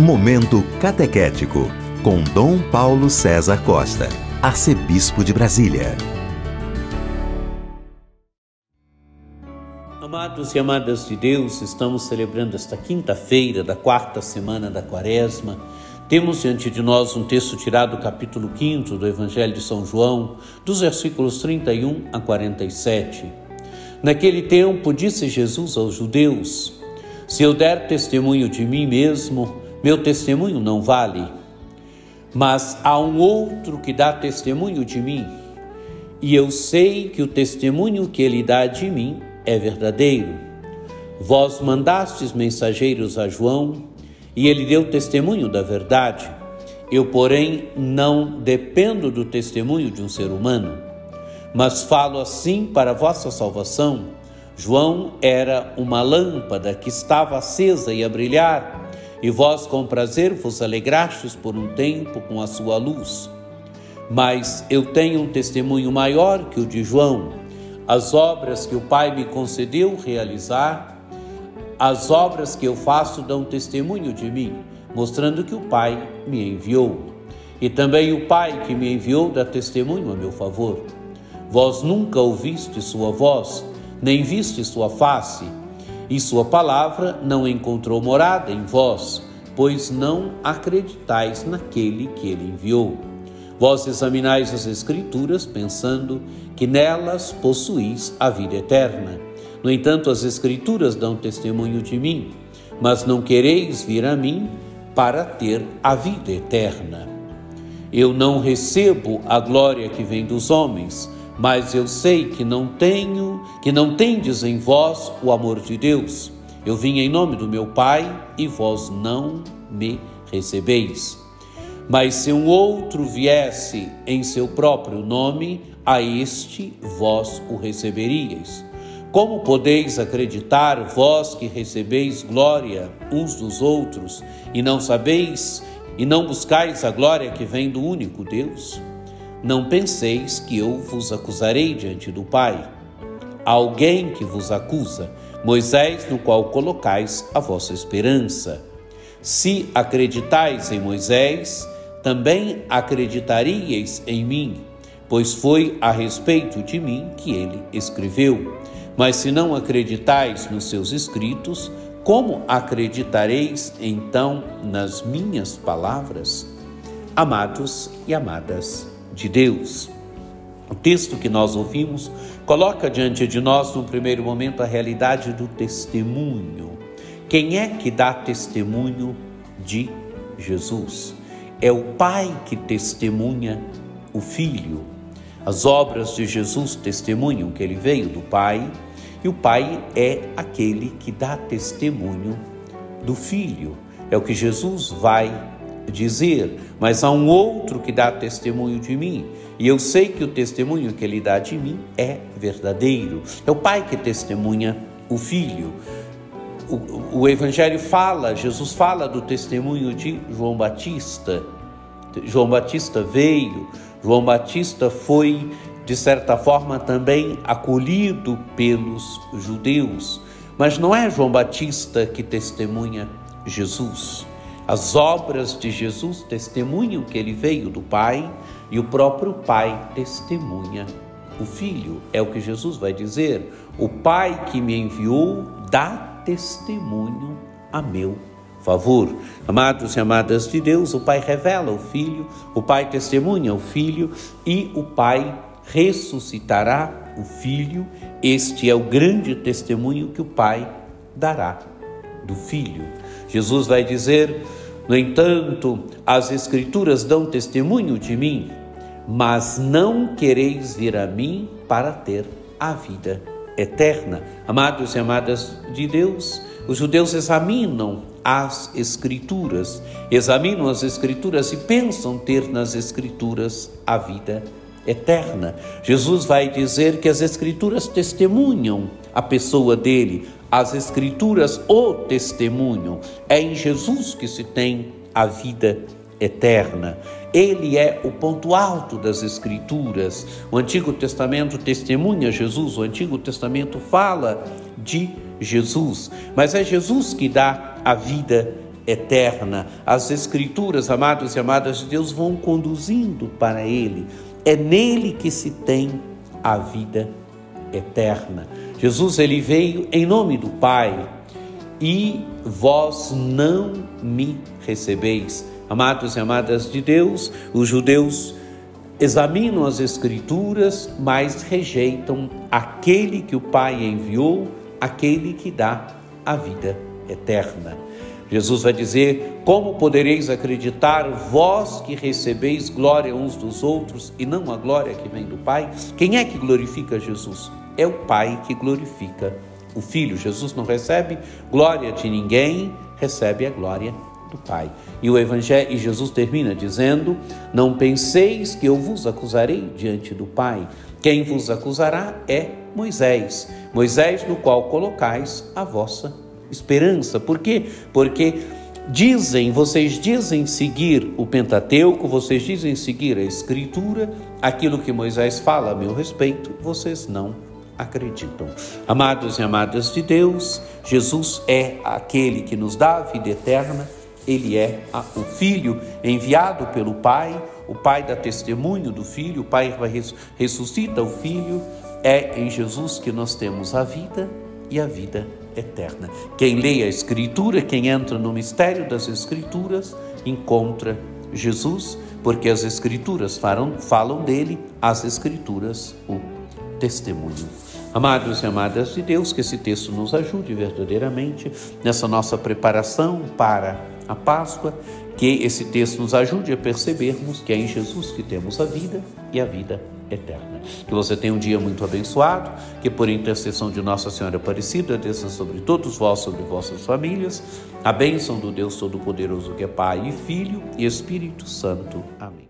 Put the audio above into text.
Momento Catequético, com Dom Paulo César Costa, Arcebispo de Brasília. Amados e amadas de Deus, estamos celebrando esta quinta-feira da quarta semana da Quaresma. Temos diante de nós um texto tirado do capítulo 5 do Evangelho de São João, dos versículos 31 a 47. Naquele tempo, disse Jesus aos judeus: Se eu der testemunho de mim mesmo, meu testemunho não vale, mas há um outro que dá testemunho de mim, e eu sei que o testemunho que ele dá de mim é verdadeiro. Vós mandastes mensageiros a João, e ele deu testemunho da verdade. Eu, porém, não dependo do testemunho de um ser humano, mas falo assim para vossa salvação. João era uma lâmpada que estava acesa e a brilhar e vós com prazer vos alegrastes por um tempo com a sua luz. Mas eu tenho um testemunho maior que o de João. As obras que o Pai me concedeu realizar, as obras que eu faço dão testemunho de mim, mostrando que o Pai me enviou. E também o Pai que me enviou dá testemunho a meu favor. Vós nunca ouviste sua voz, nem viste sua face, e sua palavra não encontrou morada em vós, pois não acreditais naquele que ele enviou. Vós examinais as Escrituras, pensando que nelas possuís a vida eterna. No entanto, as Escrituras dão testemunho de mim, mas não quereis vir a mim para ter a vida eterna. Eu não recebo a glória que vem dos homens, mas eu sei que não tenho, que não tendes em vós o amor de Deus. Eu vim em nome do meu Pai e vós não me recebeis. Mas se um outro viesse em seu próprio nome, a este vós o receberíeis. Como podeis acreditar, vós que recebeis glória uns dos outros, e não sabeis e não buscais a glória que vem do único Deus? Não penseis que eu vos acusarei diante do Pai. alguém que vos acusa, Moisés, no qual colocais a vossa esperança. Se acreditais em Moisés, também acreditaríeis em mim, pois foi a respeito de mim que ele escreveu. Mas se não acreditais nos seus escritos, como acreditareis então nas minhas palavras? Amados e amadas, de Deus. O texto que nós ouvimos coloca diante de nós, no primeiro momento, a realidade do testemunho. Quem é que dá testemunho de Jesus? É o Pai que testemunha o Filho. As obras de Jesus testemunham que ele veio do Pai, e o Pai é aquele que dá testemunho do Filho. É o que Jesus vai dizer, mas há um outro que dá testemunho de mim, e eu sei que o testemunho que ele dá de mim é verdadeiro. É o pai que testemunha o filho. O, o Evangelho fala, Jesus fala do testemunho de João Batista. João Batista veio, João Batista foi, de certa forma, também acolhido pelos judeus. Mas não é João Batista que testemunha Jesus. As obras de Jesus testemunham que ele veio do Pai e o próprio Pai testemunha o Filho. É o que Jesus vai dizer. O Pai que me enviou dá testemunho a meu favor. Amados e amadas de Deus, o Pai revela o Filho, o Pai testemunha o Filho e o Pai ressuscitará o Filho. Este é o grande testemunho que o Pai dará do Filho. Jesus vai dizer: No entanto, as Escrituras dão testemunho de mim, mas não quereis vir a mim para ter a vida eterna. Amados e amadas de Deus, os judeus examinam as Escrituras, examinam as Escrituras e pensam ter nas Escrituras a vida eterna. Jesus vai dizer que as Escrituras testemunham a pessoa dele, as Escrituras o testemunham. É em Jesus que se tem a vida eterna. Ele é o ponto alto das Escrituras. O Antigo Testamento testemunha Jesus, o Antigo Testamento fala de Jesus, mas é Jesus que dá a vida eterna. As Escrituras, amados e amadas de Deus, vão conduzindo para Ele. É nele que se tem a vida eterna. Jesus ele veio em nome do Pai e vós não me recebeis. Amados e amadas de Deus, os judeus examinam as Escrituras, mas rejeitam aquele que o Pai enviou, aquele que dá a vida eterna. Jesus vai dizer: Como podereis acreditar, vós que recebeis glória uns dos outros e não a glória que vem do Pai? Quem é que glorifica Jesus? É o Pai que glorifica o Filho. Jesus não recebe glória de ninguém, recebe a glória do Pai. E o Evangelho, e Jesus termina dizendo: Não penseis que eu vos acusarei diante do Pai. Quem vos acusará é Moisés, Moisés no qual colocais a vossa esperança. Por quê? Porque dizem, vocês dizem seguir o Pentateuco, vocês dizem seguir a Escritura, aquilo que Moisés fala a meu respeito, vocês não acreditam. Amados e amadas de Deus, Jesus é aquele que nos dá a vida eterna ele é o Filho enviado pelo Pai, o Pai dá testemunho do Filho, o Pai ressuscita o Filho. É em Jesus que nós temos a vida e a vida eterna. Quem lê a Escritura, quem entra no mistério das Escrituras, encontra Jesus, porque as Escrituras falam, falam dele, as Escrituras o testemunho. Amados e amadas de Deus, que esse texto nos ajude verdadeiramente nessa nossa preparação para a Páscoa, que esse texto nos ajude a percebermos que é em Jesus que temos a vida e a vida eterna. Que você tenha um dia muito abençoado, que por intercessão de Nossa Senhora Aparecida desça sobre todos vós, sobre vossas famílias, a bênção do Deus Todo-Poderoso que é Pai e Filho e Espírito Santo. Amém.